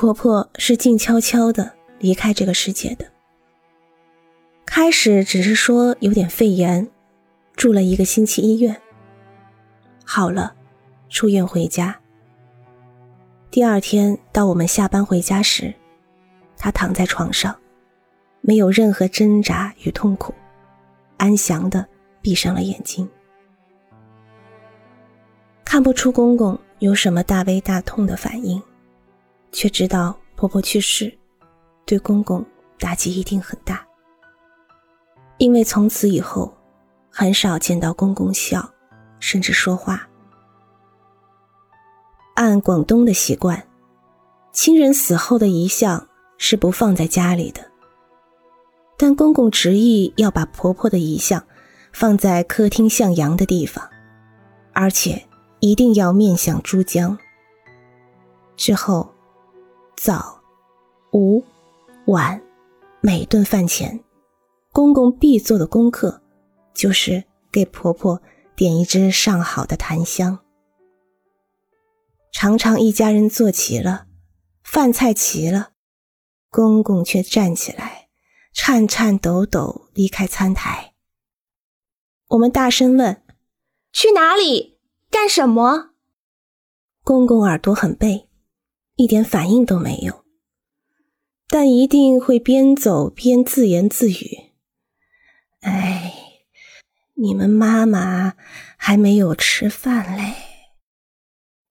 婆婆是静悄悄的离开这个世界的。开始只是说有点肺炎，住了一个星期医院。好了，出院回家。第二天到我们下班回家时，她躺在床上，没有任何挣扎与痛苦，安详的闭上了眼睛。看不出公公有什么大悲大痛的反应，却知道婆婆去世，对公公打击一定很大。因为从此以后，很少见到公公笑，甚至说话。按广东的习惯，亲人死后的遗像是不放在家里的，但公公执意要把婆婆的遗像放在客厅向阳的地方，而且。一定要面向珠江。之后，早、午、晚，每顿饭前，公公必做的功课，就是给婆婆点一支上好的檀香。常常一家人坐齐了，饭菜齐了，公公却站起来，颤颤抖抖离开餐台。我们大声问：“去哪里？”干什么？公公耳朵很背，一点反应都没有，但一定会边走边自言自语：“哎，你们妈妈还没有吃饭嘞。”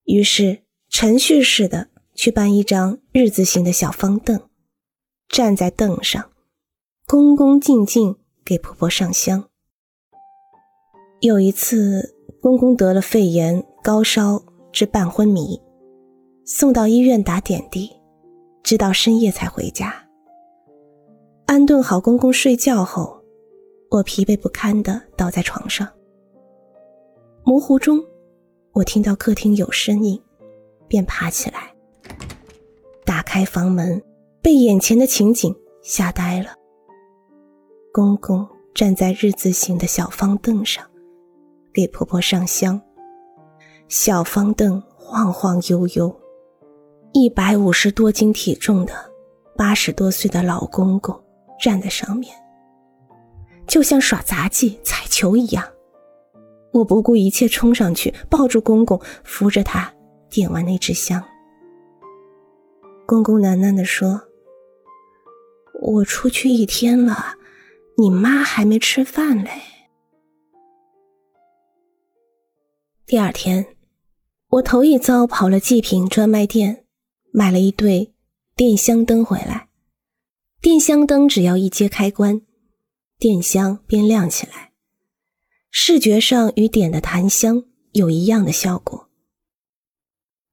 于是程序似的去搬一张日字形的小方凳，站在凳上，恭恭敬敬给婆婆上香。有一次。公公得了肺炎，高烧至半昏迷，送到医院打点滴，直到深夜才回家。安顿好公公睡觉后，我疲惫不堪地倒在床上。模糊中，我听到客厅有声音，便爬起来，打开房门，被眼前的情景吓呆了。公公站在日字形的小方凳上。给婆婆上香，小方凳晃晃悠悠，一百五十多斤体重的八十多岁的老公公站在上面，就像耍杂技、踩球一样。我不顾一切冲上去，抱住公公，扶着他点完那支香。公公喃喃地说：“我出去一天了，你妈还没吃饭嘞。”第二天，我头一遭跑了祭品专卖店，买了一对电香灯回来。电香灯只要一揭开关，电香便亮起来，视觉上与点的檀香有一样的效果。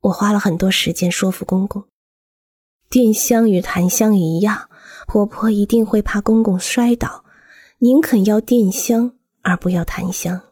我花了很多时间说服公公，电香与檀香一样，婆婆一定会怕公公摔倒，宁肯要电香而不要檀香。